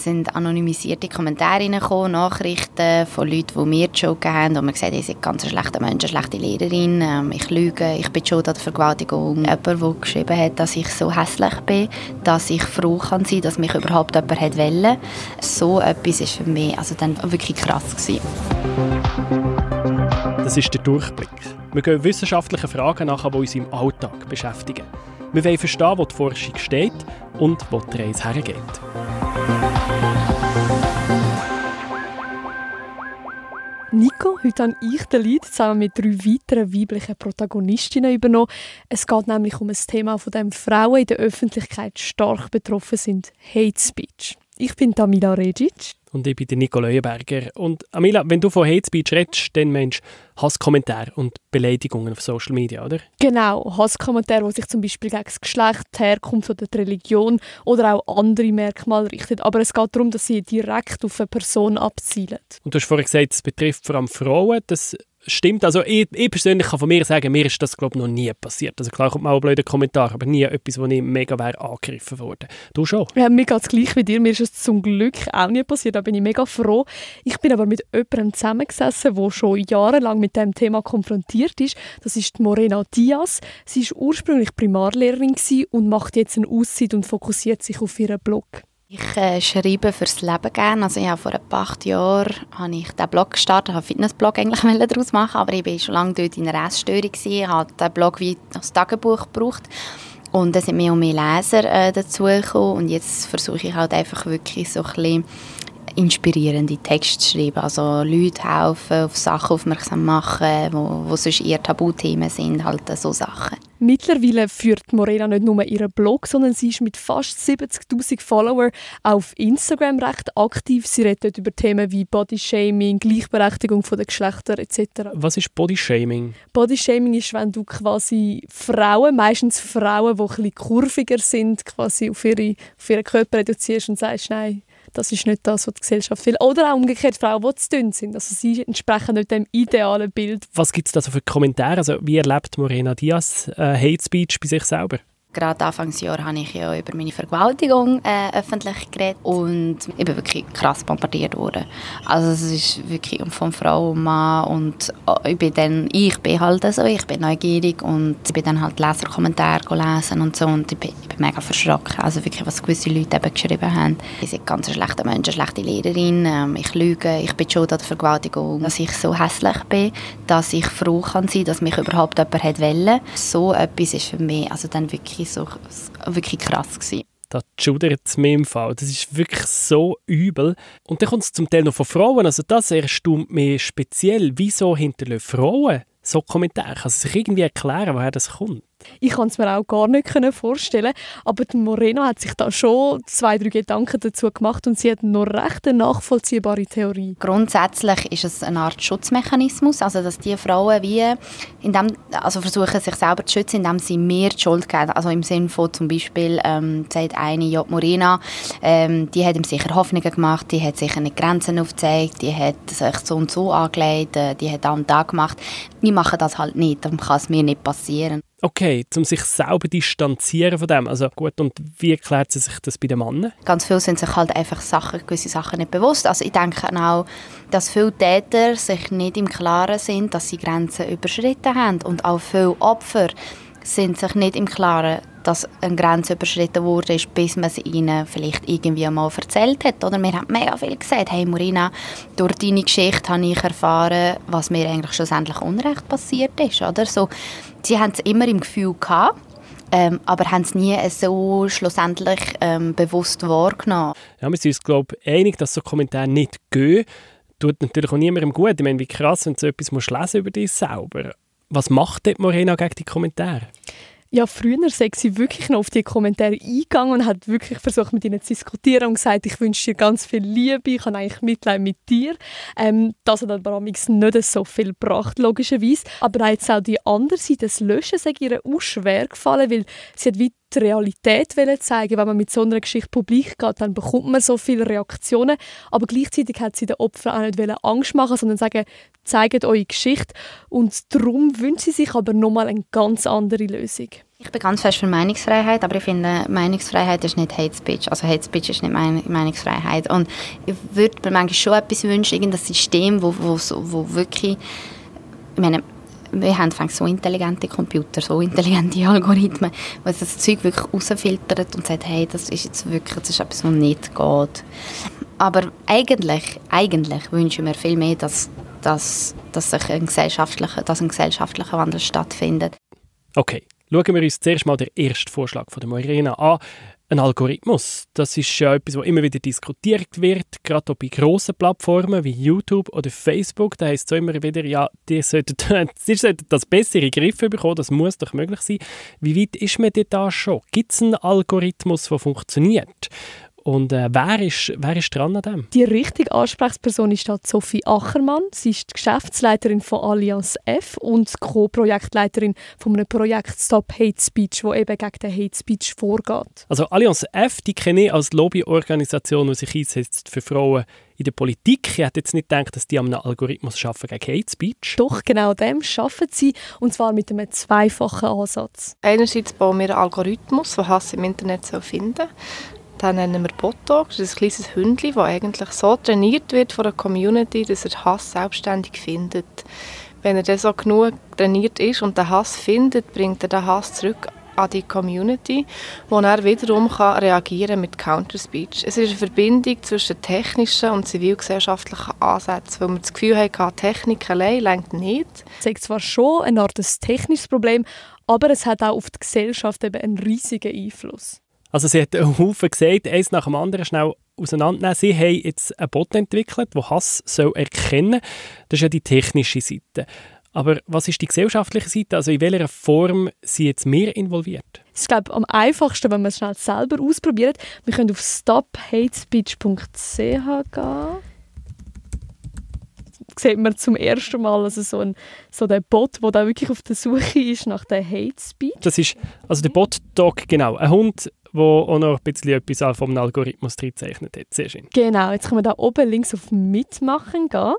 Sind anonymisierte Kommentare reingekommen, Nachrichten von Leuten, die mir die Schuld gegeben haben, und mir gesagt ich sei ganz ein schlechter Mensch, eine schlechte Lehrerin, ähm, ich lüge, ich bin schuld an der Vergewaltigung. Jemand, der geschrieben hat, dass ich so hässlich bin, dass ich froh kann sein, dass mich überhaupt jemand hat wollen. So etwas ist für mich also dann wirklich krass gewesen. Das ist der Durchblick. Wir gehen wissenschaftlichen Fragen nach, die uns im Alltag beschäftigen. Wir wollen verstehen, wo die Forschung steht und wo die Reise hergeht. Nico, heute habe ich den Lied zusammen mit drei weiteren weiblichen Protagonistinnen übernommen. Es geht nämlich um ein Thema, von dem Frauen in der Öffentlichkeit stark betroffen sind: Hate Speech. Ich bin Tamila Regic. Und ich bin der Nico Leuenberger. Und Amila, wenn du von Hate Speech redest, dann meinst du Hasskommentare und Beleidigungen auf Social Media, oder? Genau, Hasskommentare, die sich zum Beispiel gegen das Geschlecht, die Herkunft oder die Religion oder auch andere Merkmale richten. Aber es geht darum, dass sie direkt auf eine Person abzielen. Und du hast vorhin gesagt, es betrifft vor allem Frauen. Das stimmt. Also ich, ich, persönlich kann von mir sagen, mir ist das glaube noch nie passiert. Also klar kommt mal ein blöder Kommentar, aber nie etwas, wo ich mega wäre angegriffen worden. Du schon? Ja, mir geht es gleich wie dir. Mir ist es zum Glück auch nie passiert. Da bin ich mega froh. Ich bin aber mit jemandem zusammengesessen, der schon jahrelang mit dem Thema konfrontiert ist. Das ist Morena Diaz. Sie ist ursprünglich Primarlehrerin und macht jetzt eine Auszeit und fokussiert sich auf ihren Blog. Ich äh, schreibe fürs Leben gerne. Also habe vor ein paar Jahren habe ich den Blog gestartet, habe Fitnessblog eigentlich daraus machen, aber ich war schon lange dort in einer Essstörung gewesen, habe den Blog wie als Tagebuch gebraucht. Und es sind mehr und mehr Leser äh, dazugekommen. Und jetzt versuche ich halt einfach wirklich so ein bisschen inspirierende Texte zu schreiben. Also Leute helfen, auf Sachen aufmerksam machen, wo, wo sonst eher Tabuthemen sind, halt so Sachen. Mittlerweile führt Morena nicht nur ihren Blog, sondern sie ist mit fast 70'000 Followern auf Instagram recht aktiv. Sie redet dort über Themen wie Bodyshaming, Gleichberechtigung der Geschlechter etc. Was ist Bodyshaming? Bodyshaming ist, wenn du quasi Frauen, meistens Frauen, die ein bisschen kurviger sind, quasi auf, ihre, auf ihren Körper reduzierst und sagst, nein, das ist nicht das, was die Gesellschaft will. Oder auch umgekehrt Frauen, die zu dünn sind. Also sie entsprechen nicht dem idealen Bild. Was gibt es da so für Kommentare? Also wie erlebt Morena Diaz äh, Hate Speech bei sich selber? Gerade Anfangsjahr habe ich ja über meine Vergewaltigung äh, öffentlich geredet und ich bin wirklich krass bombardiert worden. Also es ist wirklich von Frau und Mann und äh, ich bin dann, ich bin halt so, ich bin neugierig und ich bin dann halt Leserkommentare lesen und so und ich bin, ich bin mega verschrocken. Also wirklich, was gewisse Leute eben geschrieben haben. Ich bin ganz ein schlechter Mensch, eine schlechte Lehrerin, ähm, ich lüge, ich bin schuld an der Vergewaltigung, dass ich so hässlich bin, dass ich froh kann sein, dass mich überhaupt jemand hat wollen. So etwas ist für mich also dann wirklich wirklich, so, wirklich krass. Gewesen. Das schudert es mir im Fall. Das ist wirklich so übel. Und dann kommt es zum Teil noch von Frauen. Also das erstaunt mich speziell. Wieso hinterlassen Frauen so Kommentare? Kann sie sich irgendwie erklären, woher das kommt? Ich kann es mir auch gar nicht vorstellen. Aber die Moreno hat sich da schon zwei, drei Gedanken dazu gemacht und sie hat noch recht eine nachvollziehbare Theorie. Grundsätzlich ist es eine Art Schutzmechanismus, also dass die Frauen wie in dem, also versuchen, sich selber zu schützen, indem sie mehr die Schuld geben. Also im Sinne von zum Beispiel, ähm, sagt eine, ja, Morena, ähm, die hat ihm sicher Hoffnungen gemacht, die hat sicher nicht Grenzen aufgezeigt, die hat sich so und so angelegt, äh, die hat da und da gemacht. Ich mache das halt nicht, dann kann es mir nicht passieren. Okay, um sich selber distanzieren von dem. Also gut, und wie erklärt sie sich das bei den Männern? Ganz viele sind sich halt einfach Sachen, gewisse Sachen nicht bewusst. Also ich denke auch, dass viele Täter sich nicht im Klaren sind, dass sie Grenzen überschritten haben. Und auch viele Opfer sind sich nicht im Klaren, dass eine Grenze überschritten wurde, bis man es ihnen vielleicht irgendwie mal erzählt hat. Oder wir haben mega viel gesagt, hey Morina, durch deine Geschichte habe ich erfahren, was mir eigentlich schlussendlich Unrecht passiert ist. Oder? So, sie haben es immer im Gefühl gehabt, ähm, aber haben es nie so schlussendlich ähm, bewusst wahrgenommen. Ja, wir sind uns, glaube ich, einig, dass so Kommentare nicht gehen. Tut natürlich auch niemandem gut. Ich meine, wie krass, wenn du so etwas musst lesen über dich selber. Was macht dort Morena gegen die Kommentare? Ja, früher sei sie wirklich noch auf die Kommentare eingegangen und hat wirklich versucht, mit ihnen zu diskutieren und gesagt, ich wünsche dir ganz viel Liebe, ich habe eigentlich Mitleid mit dir. Ähm, das hat aber nicht so viel gebracht, logischerweise. Aber jetzt auch die andere Seite, das Löschen sei ihr auch schwer gefallen, weil sie hat wie die Realität zeigen Wenn man mit so einer Geschichte publik geht, dann bekommt man so viele Reaktionen. Aber gleichzeitig hat sie den Opfern auch nicht Angst machen, sondern sagen, zeigt eure Geschichte. Und darum wünscht sie sich aber nochmal eine ganz andere Lösung. Ich bin ganz fest für Meinungsfreiheit, aber ich finde, Meinungsfreiheit ist nicht Hate Speech. Also Hate Speech ist nicht Meinungsfreiheit. Und ich würde mir manchmal schon etwas wünschen, irgendein System, wo, wo, wo wirklich, ich meine, wir haben so intelligente Computer, so intelligente Algorithmen, wo das Zeug wirklich rausfiltert und sagt, hey, das ist jetzt wirklich, das ist etwas, was nicht geht. Aber eigentlich, eigentlich wünschen wir viel mehr, dass, dass, dass, sich ein gesellschaftlicher, dass ein gesellschaftlicher Wandel stattfindet. Okay, schauen wir uns zuerst mal den ersten Vorschlag von der Morena an. Ein Algorithmus, das ist ja etwas, was immer wieder diskutiert wird, gerade auch bei grossen Plattformen wie YouTube oder Facebook. Da heißt es immer wieder, ja, die sollten, die sollten das bessere Griffe bekommen, das muss doch möglich sein. Wie weit ist man denn da schon? Gibt es einen Algorithmus, der funktioniert? Und äh, wer, ist, wer ist dran an dem? Die richtige Ansprechperson ist halt Sophie Achermann. Sie ist die Geschäftsleiterin von Allianz F und Co-Projektleiterin von einem Projekt Stop Hate Speech, wo eben gegen den Hate Speech vorgeht. Also Allianz F, die kenne ich als Lobbyorganisation, die sich einsetzt für Frauen in der Politik. Ich hätte jetzt nicht gedacht, dass die an einem Algorithmus arbeiten gegen Hate Speech. Doch, genau dem arbeiten sie, und zwar mit einem zweifachen Ansatz. Einerseits bauen wir einen Algorithmus, der Hass im Internet finden soll. Den nennen wir Botox. Das ist ein kleines Hündchen, das eigentlich so trainiert wird von der Community, dass er Hass selbstständig findet. Wenn er dann so genug trainiert ist und den Hass findet, bringt er den Hass zurück an die Community, wo er wiederum kann reagieren mit Counterspeech. Es ist eine Verbindung zwischen technischen und zivilgesellschaftlichen Ansätzen, weil wir das Gefühl haben, Technik allein lenkt nicht. Es ist zwar schon eine Art technisches Problem, aber es hat auch auf die Gesellschaft eben einen riesigen Einfluss. Also sie hat einen Haufen gesagt, eins nach dem anderen schnell auseinandernehmen. Sie haben jetzt einen Bot entwickelt, der Hass soll erkennen soll. Das ist ja die technische Seite. Aber was ist die gesellschaftliche Seite? Also in welcher Form sind jetzt mehr involviert? Es ist glaube am einfachsten, wenn man es schnell selber ausprobiert. Wir können auf stophatespeech.ch gehen sieht man zum ersten Mal also so, ein, so den Bot, der da wirklich auf der Suche ist nach der Hate Speech. Das ist also der Bot-Dog, genau. Ein Hund, wo auch noch ein bisschen etwas vom Algorithmus gezeichnet hat. Sehr schön. Genau, jetzt können wir da oben links auf Mitmachen gehen.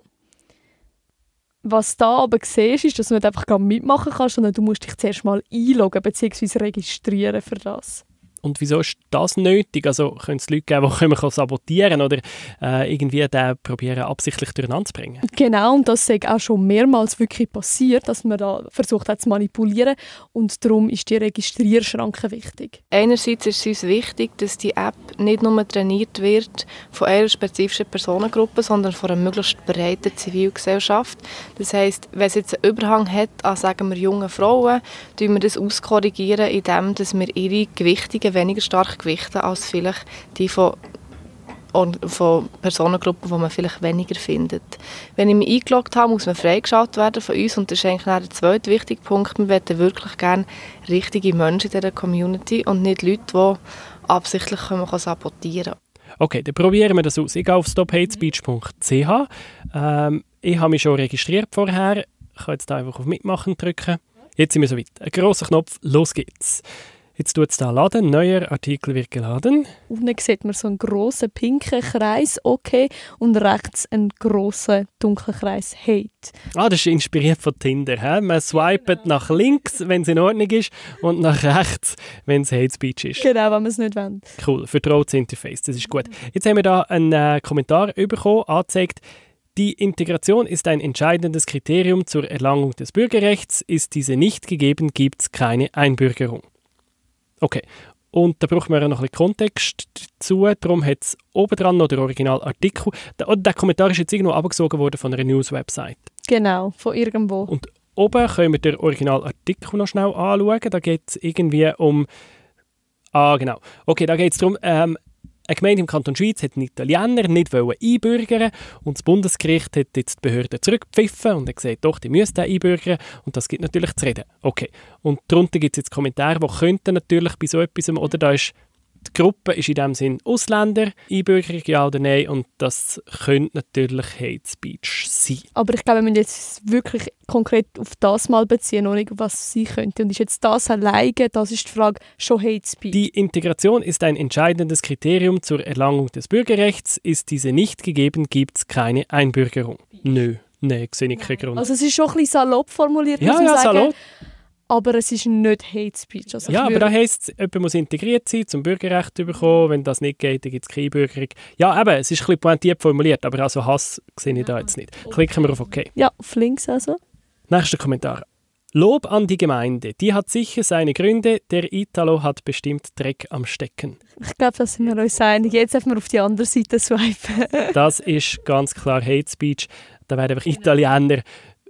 Was da aber siehst, ist, dass du nicht einfach mitmachen kannst, sondern du musst dich zuerst mal einloggen bzw. registrieren für das. Und wieso ist das nötig? Also können es Leute geben, die können sabotieren oder äh, irgendwie den probieren absichtlich durcheinander zu bringen? Genau, und das ist auch schon mehrmals wirklich passiert, dass man da versucht hat zu manipulieren und darum ist die Registrierschranke wichtig. Einerseits ist es uns wichtig, dass die App nicht nur trainiert wird von einer spezifischen Personengruppe, sondern von einer möglichst breiten Zivilgesellschaft. Das heißt, wenn es jetzt einen Überhang hat an, sagen wir, jungen Frauen, tun wir das auskorrigieren, indem wir ihre gewichtigen weniger stark gewichten als vielleicht die von von Personengruppen, die man vielleicht weniger findet. Wenn ich mich eingeloggt habe, muss man freigeschaltet werden von uns und das ist eigentlich der zweite wichtige Punkt. Wir möchten wirklich gerne richtige Menschen in dieser Community und nicht Leute, die absichtlich können sabotieren können. Okay, dann probieren wir das aus. Ich gehe auf stophatespeech.ch. Ähm, ich habe mich schon registriert vorher. Ich kann jetzt einfach auf Mitmachen drücken. Jetzt sind wir soweit. Ein grosser Knopf, los geht's. Jetzt tut es da laden, neuer Artikel wird geladen. Unten sieht man so einen grossen pinken Kreis, okay, und rechts einen grossen dunklen Kreis, Hate. Ah, das ist inspiriert von Tinder. He? Man swipet nach links, wenn es in Ordnung ist, und nach rechts, wenn es Hate Speech ist. Genau, wenn man es nicht will. Cool, vertrautes Interface, das ist gut. Jetzt haben wir da einen äh, Kommentar bekommen, angezeigt, die Integration ist ein entscheidendes Kriterium zur Erlangung des Bürgerrechts. Ist diese nicht gegeben, gibt es keine Einbürgerung. Okay. Und da brauchen wir noch ein bisschen Kontext dazu. Darum hat es oben dran noch der Originalartikel. Der, der Kommentar ist jetzt irgendwo abgesogen worden von einer News-Website. Genau, von irgendwo. Und oben können wir den Originalartikel noch schnell anschauen. Da geht es irgendwie um. Ah, genau. Okay, da geht es darum, ähm, eine Gemeinde im Kanton Schweiz hat einen Italiener nicht einbürgern und das Bundesgericht hat jetzt die Behörde zurückgepfiffen und hat gesagt, doch, die müssen den einbürgern und das gibt natürlich zu reden. Okay. Und darunter gibt es jetzt Kommentare, die könnten natürlich bei so etwas, oder da ist die Gruppe ist in dem Sinn Ausländer, Einbürgerung ja oder nein und das könnte natürlich Hate Speech sein. Aber ich glaube, wenn wir jetzt wirklich konkret auf das mal beziehen, und nicht was sie könnte. Und ist jetzt das alleine, das ist die Frage, schon Hate Speech? Die Integration ist ein entscheidendes Kriterium zur Erlangung des Bürgerrechts. Ist diese nicht gegeben, gibt es keine Einbürgerung. Nö, nein, sehe ich keinen Grund. Also es ist schon ein bisschen salopp formuliert, ja, muss man ja, sagen. Salopp. Aber es ist nicht Hate Speech. Also ja, aber da heisst es, jemand muss integriert sein, zum Bürgerrecht bekommen. Wenn das nicht geht, dann gibt es keine Bürgerung. Ja, eben, es ist ein bisschen pointiert formuliert, aber also Hass sehe ich da jetzt nicht. Klicken wir auf OK. Ja, auf links also. Nächster Kommentar. Lob an die Gemeinde. Die hat sicher seine Gründe. Der Italo hat bestimmt Dreck am Stecken. Ich glaube, da sind wir uns einig. Jetzt dürfen wir auf die andere Seite swipen. das ist ganz klar Hate Speech. Da werden einfach Italiener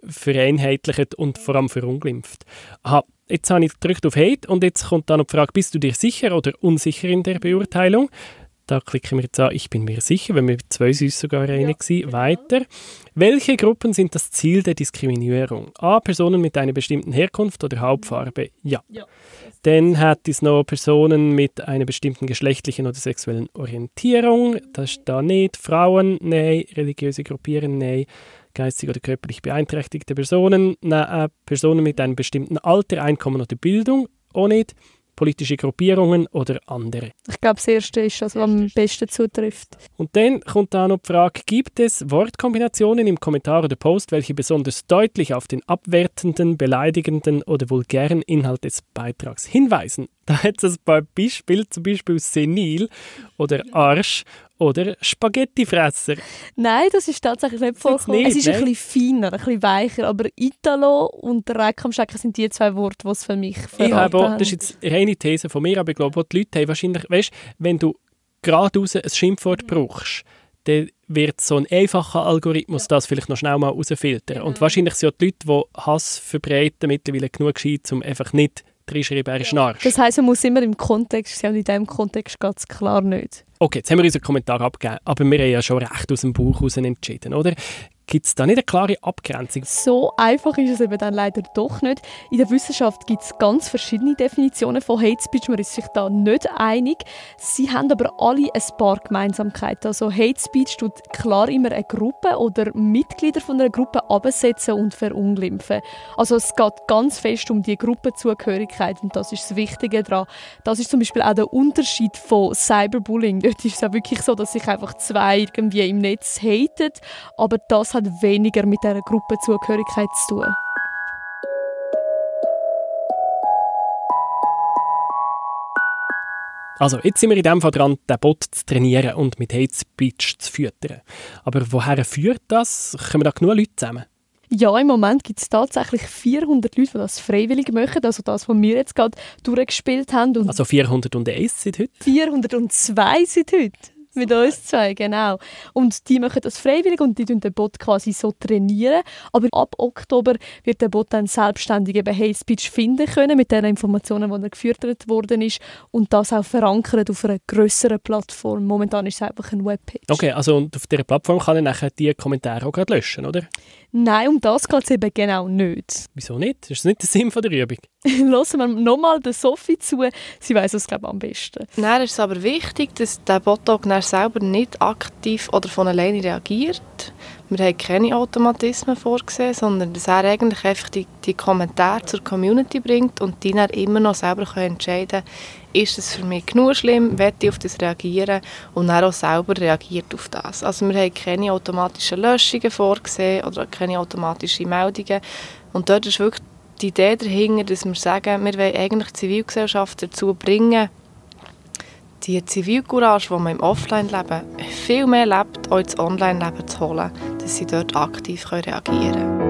vereinheitlicht und vor allem verunglimpft. Aha, jetzt habe ich gedrückt auf Hate und jetzt kommt dann noch die Frage, bist du dir sicher oder unsicher in der Beurteilung? Da klicken wir jetzt an, ich bin mir sicher, wenn wir zwei sind sogar einig ja, genau. Weiter. Welche Gruppen sind das Ziel der Diskriminierung? A. Personen mit einer bestimmten Herkunft oder Hautfarbe? Ja. ja. Dann hat es noch Personen mit einer bestimmten geschlechtlichen oder sexuellen Orientierung. Das ist da nicht. Frauen? Nein. Religiöse Gruppierungen? Nein geistig oder körperlich beeinträchtigte Personen, na, äh, Personen mit einem bestimmten Alter, Einkommen oder Bildung, auch nicht, politische Gruppierungen oder andere. Ich glaube, das Erste ist, was am besten zutrifft. Und dann kommt da noch die Frage, gibt es Wortkombinationen im Kommentar oder Post, welche besonders deutlich auf den abwertenden, beleidigenden oder vulgären Inhalt des Beitrags hinweisen? Da hat es ein paar Beispiele, zum Beispiel senil oder Arsch oder Spaghettifresser. Nein, das ist tatsächlich nicht vorgekommen. Es ist nein. ein bisschen feiner, ein bisschen weicher, aber Italo und Reck am Stecken sind die zwei Worte, die es für mich ich habe, haben. Das ist jetzt eine reine These von mir, aber ich glaube, die Leute haben wahrscheinlich, weißt, wenn du geradeaus ein Schimpfwort brauchst, dann wird so ein einfacher Algorithmus das vielleicht noch schnell mal rausfiltern. Und wahrscheinlich sind die Leute, die Hass verbreiten, mittlerweile genug gescheit, um einfach nicht reinschreiben, er ist Narsch. Das heisst, man muss immer im Kontext sein und in diesem Kontext es klar nicht. Okay, jetzt haben wir unseren Kommentar abgegeben, aber wir haben ja schon recht aus dem Bauch heraus entschieden, oder? Gibt es da nicht eine klare Abgrenzung? So einfach ist es eben dann leider doch nicht. In der Wissenschaft gibt es ganz verschiedene Definitionen von Hate Speech. Man ist sich da nicht einig. Sie haben aber alle ein paar Gemeinsamkeiten. Also Hate Speech tut klar immer eine Gruppe oder Mitglieder von einer Gruppe absetzen und verunglimpfen. Also es geht ganz fest um die Gruppenzugehörigkeit und das ist das Wichtige daran. Das ist zum Beispiel auch der Unterschied von Cyberbullying. Dort ist es auch wirklich so, dass sich einfach zwei irgendwie im Netz haten, aber das hat hat weniger mit dieser Gruppenzugehörigkeit zu tun. Also, jetzt sind wir in dem Fall dran, den Bot zu trainieren und mit Hate Speech zu füttern. Aber woher führt das? Kommen da genug Leute zusammen? Ja, im Moment gibt es tatsächlich 400 Leute, die das freiwillig machen. Also das, was wir jetzt gerade durchgespielt haben. Und also 401 seit heute? 402 seit heute. Mit uns zwei, genau. Und die machen das freiwillig und die den Bot quasi so trainieren. Aber ab Oktober wird der Bot dann selbstständig eben Hate Speech finden können mit den Informationen, die er gefüttert worden ist und das auch verankert auf einer größeren Plattform. Momentan ist es einfach ein Webpage. Okay, also und auf dieser Plattform kann er nachher die Kommentare auch gerade löschen, oder? Nein, um das geht es eben genau nicht. Wieso nicht? Das ist nicht der Sinn von der Übung. Hören wir nochmal der Sophie zu. Sie weiß es, glaube ich, am besten. Nein, es ist aber wichtig, dass der Bot auch selber nicht aktiv oder von alleine reagiert. Wir haben keine Automatismen vorgesehen, sondern dass er eigentlich einfach die, die Kommentare zur Community bringt und die dann immer noch selber können entscheiden ist es für mich genug schlimm, will ich auf das reagieren und dann auch selber reagiert auf das. Also wir haben keine automatischen Löschungen vorgesehen oder keine automatischen Meldungen und dort ist wirklich die Idee dahinter, dass wir sagen, wir wollen eigentlich die Zivilgesellschaft dazu bringen, die Zivilcourage, die man im Offline-Leben viel mehr lebt, auch ins Online-Leben zu holen, dass sie dort aktiv reagieren können.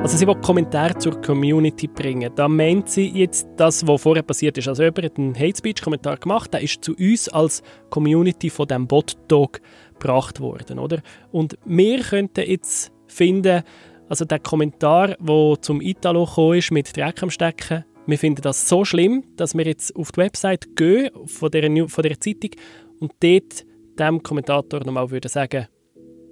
Also sie will Kommentare zur Community bringen. Da meint sie jetzt das, was vorher passiert ist. Also jemand hat einen Hate Speech Kommentar gemacht, der ist zu uns als Community von dem Bot Talk gebracht worden, oder? Und wir könnten jetzt finden, also der Kommentar, der zum Italo gekommen ist mit Dreck am Stecken, wir finden das so schlimm, dass wir jetzt auf die Website gehen von der, von der Zeitung und dort dem Kommentator nochmal würde sagen,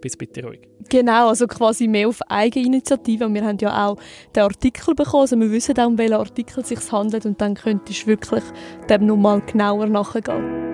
bis bitte ruhig. Genau, also quasi mehr auf Eigeninitiative. Und wir haben ja auch den Artikel bekommen, also wir wissen auch, um welchen Artikel es sich handelt und dann könntest du wirklich dem nochmal genauer nachgehen.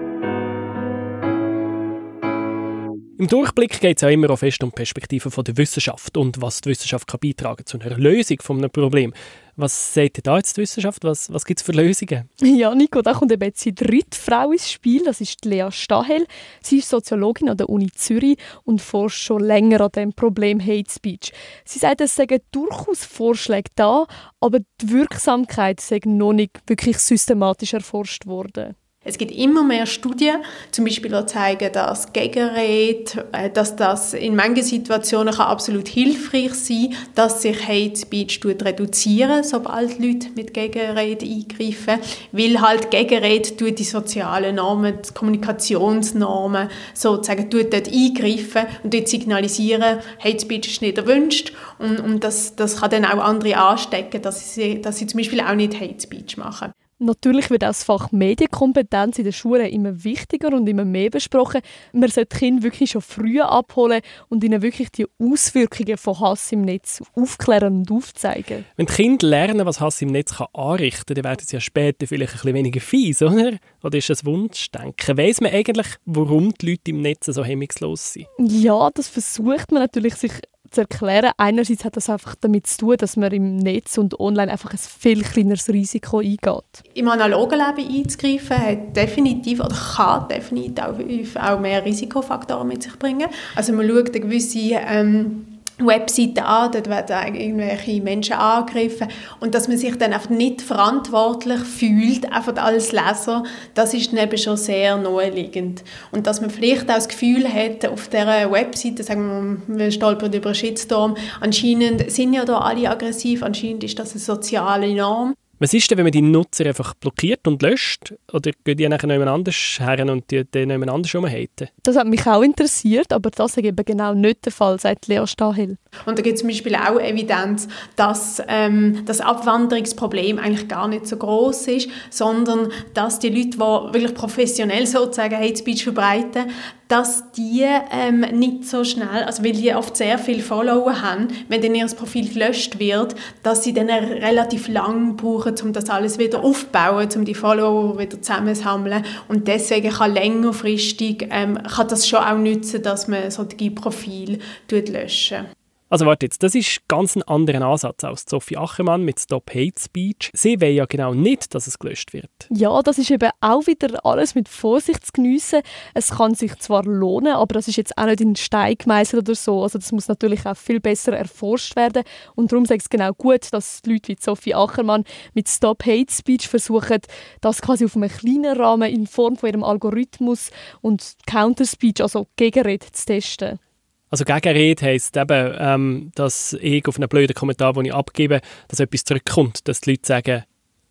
Im Durchblick geht es auch immer auch fest um die Perspektive von der Wissenschaft und was die Wissenschaft kann beitragen zu einer Lösung von einem Problem. Was sagt da jetzt die Wissenschaft? Was, was gibt es für Lösungen? Ja, Nico, da kommt eben jetzt die dritte Frau ins Spiel. Das ist Lea Stahel. Sie ist Soziologin an der Uni Zürich und forscht schon länger an dem Problem Hate Speech. Sie sagt, es seien durchaus Vorschläge da, aber die Wirksamkeit sei noch nicht wirklich systematisch erforscht worden. Es gibt immer mehr Studien, zum Beispiel die zeigen, dass Gegenrede, äh, dass das in manchen Situationen kann absolut hilfreich sein kann, dass sich Hate Speech reduzieren, sobald Leute mit Gegenrede eingreifen, weil halt Gegenrede die sozialen Normen, die Kommunikationsnormen sozusagen dort eingreifen und dort signalisieren, Hate Speech ist nicht erwünscht und, und das, das kann dann auch andere anstecken, dass sie, dass sie zum Beispiel auch nicht Hate Speech machen. Natürlich wird auch das Fach Medienkompetenz in den Schulen immer wichtiger und immer mehr besprochen. Man sollte die Kinder wirklich schon früh abholen und ihnen wirklich die Auswirkungen von Hass im Netz aufklären und aufzeigen. Wenn die Kinder lernen, was Hass im Netz kann anrichten kann, dann werden sie ja später vielleicht ein bisschen weniger fies, oder? Oder ist das Wunschdenken? Weiss man eigentlich, warum die Leute im Netz so hemmungslos sind? Ja, das versucht man natürlich, sich zu erklären. Einerseits hat das einfach damit zu tun, dass man im Netz und online einfach ein viel kleineres Risiko eingeht. Im analogen Leben einzugreifen hat definitiv oder kann definitiv auch mehr Risikofaktoren mit sich bringen. Also man schaut eine gewisse ähm, Webseiten an, dort werden irgendwelche Menschen angegriffen und dass man sich dann einfach nicht verantwortlich fühlt, einfach als Leser, das ist dann eben schon sehr naheliegend. Und dass man vielleicht auch das Gefühl hat, auf dieser Webseite, sagen wir, wir stolpern über einen Shitstorm, anscheinend sind ja da alle aggressiv, anscheinend ist das eine soziale Norm. Was ist denn, wenn man die Nutzer einfach blockiert und löscht? Oder gehen die nachher jemand anders her und die dann jemand anders umhaten? Das hat mich auch interessiert, aber das ist eben genau nicht der Fall, sagt Lea Stahel. Und da gibt es zum Beispiel auch Evidenz, dass ähm, das Abwanderungsproblem eigentlich gar nicht so groß ist, sondern dass die Leute, die wirklich professionell sozusagen Hate Speech verbreiten, dass die ähm, nicht so schnell, also weil die oft sehr viele Follower haben, wenn dann ihr Profil gelöscht wird, dass sie dann relativ lang brauchen, um das alles wieder aufzubauen, um die Follower wieder zusammenzusammeln. Und deswegen kann längerfristig ähm, kann das schon auch nützen, dass man solche Profile löschen also warte jetzt, das ist ganz ein anderer Ansatz als Sophie Achermann mit Stop Hate Speech. Sie will ja genau nicht, dass es gelöscht wird. Ja, das ist eben auch wieder alles mit Vorsicht zu geniessen. Es kann sich zwar lohnen, aber das ist jetzt auch nicht in Stein gemeißelt oder so. Also das muss natürlich auch viel besser erforscht werden. Und darum sage ich es genau gut, dass Leute wie Sophie Achermann mit Stop Hate Speech versuchen, das quasi auf einem kleinen Rahmen in Form von ihrem Algorithmus und Counter Speech, also Gegenrede, zu testen. Also Gegenrede heisst eben, ähm, dass ich auf einen blöden Kommentar, den ich abgebe, dass etwas zurückkommt, dass die Leute sagen,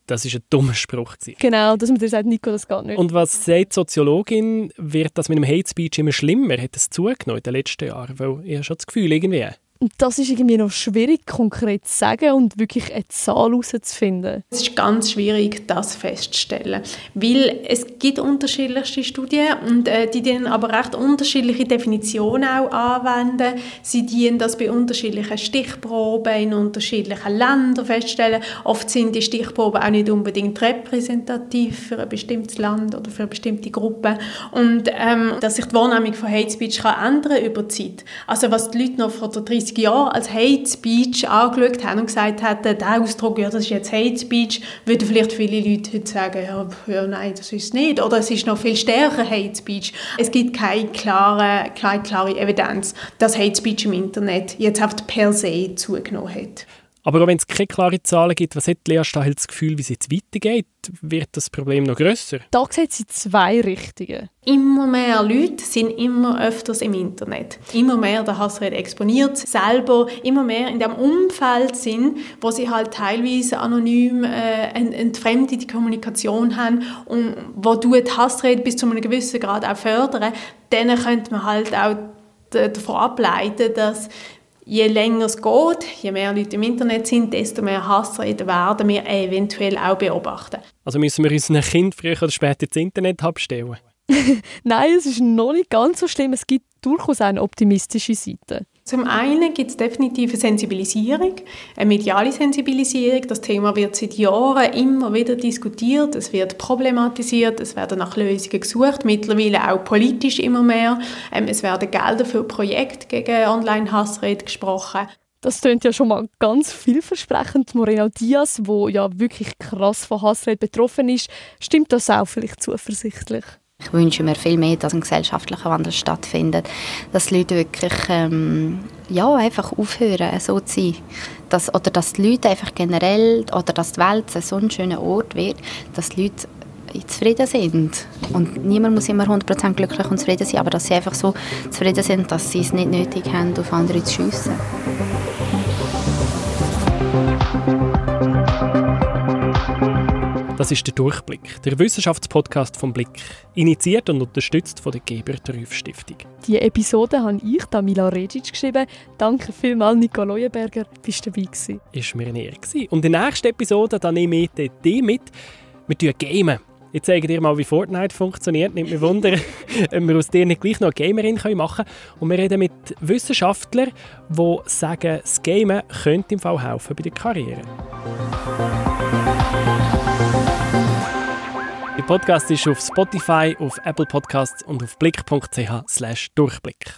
das ist ein dummer Spruch. Gewesen. Genau, dass man dir sagt, Nico, das geht nicht. Und was sagt die Soziologin, wird das mit dem Hate Speech immer schlimmer? Hat das zugenommen in den letzten Jahren? Weil ich habe schon das Gefühl, irgendwie... Das ist irgendwie noch schwierig, konkret zu sagen und wirklich eine Zahl herauszufinden. Es ist ganz schwierig, das festzustellen, weil es gibt unterschiedlichste Studien und äh, die dann aber recht unterschiedliche Definitionen auch anwenden. Sie dienen das bei unterschiedlichen Stichproben in unterschiedlichen Ländern feststellen. Oft sind die Stichproben auch nicht unbedingt repräsentativ für ein bestimmtes Land oder für eine bestimmte Gruppe. Und ähm, dass sich die Wahrnehmung von Hate Speech kann ändern über die Zeit. Also was die Leute noch vor der 30 30 Jahren als Hate Speech angeschaut haben und gesagt hätten, der Ausdruck, ja, das ist jetzt Hate Speech, würden vielleicht viele Leute heute sagen, ja, ja nein, das ist es nicht. Oder es ist noch viel stärker Hate Speech. Es gibt keine klare, keine klare Evidenz, dass Hate Speech im Internet jetzt per se zugenommen hat. Aber auch wenn es keine klaren Zahlen gibt, was hat Lea Stahel das Gefühl, wie es jetzt weitergeht? Wird das Problem noch grösser? Da sieht sie zwei Richtungen. Immer mehr Leute sind immer öfters im Internet. Immer mehr der Hassrede exponiert, selber immer mehr in dem Umfeld sind, wo sie halt teilweise anonym äh, eine entfremdete Kommunikation haben und wo du die Hassrede bis zu einem gewissen Grad auch fördern, dann könnte man halt auch davon ableiten, dass je länger es geht, je mehr Leute im Internet sind, desto mehr Hassreden werden wir eventuell auch beobachten. Also müssen wir unseren Kind früher oder später das Internet abstellen? Nein, es ist noch nicht ganz so schlimm. Es gibt durchaus eine optimistische Seite. Zum einen gibt es definitiv eine Sensibilisierung, eine mediale Sensibilisierung. Das Thema wird seit Jahren immer wieder diskutiert, es wird problematisiert, es werden nach Lösungen gesucht, mittlerweile auch politisch immer mehr. Ähm, es werden Gelder für Projekte gegen Online-Hassrede gesprochen. Das klingt ja schon mal ganz vielversprechend. Moreno Diaz, wo ja wirklich krass von Hassrede betroffen ist, stimmt das auch vielleicht zuversichtlich? Ich wünsche mir viel mehr, dass ein gesellschaftlicher Wandel stattfindet, dass die Leute wirklich ähm, ja, einfach aufhören, so zu sein. Dass, oder dass die Leute einfach generell, oder dass die Welt so ein schöner Ort wird, dass die Leute zufrieden sind. Und niemand muss immer 100% glücklich und zufrieden sein, aber dass sie einfach so zufrieden sind, dass sie es nicht nötig haben, auf andere zu schiessen. Das ist der Durchblick, der Wissenschaftspodcast vom Blick, initiiert und unterstützt von der Geber Trüff Stiftung. Die Episode habe ich, Damila Regic, geschrieben. Danke vielmals, Nico Leuenberger, bist du dabei gewesen. Ist mir eine Ehre. Und in der nächsten Episode da nehme ich die mit. Wir gamen. Ich zeige dir mal, wie Fortnite funktioniert. Nimmt mich Wunder, ob wir aus dir nicht gleich noch eine Gamerin machen können. Und wir reden mit Wissenschaftlern, die sagen, das Gamen könnte im Fall helfen bei der Karriere. Podcast ist auf Spotify, auf Apple Podcasts und auf blick.ch/durchblick.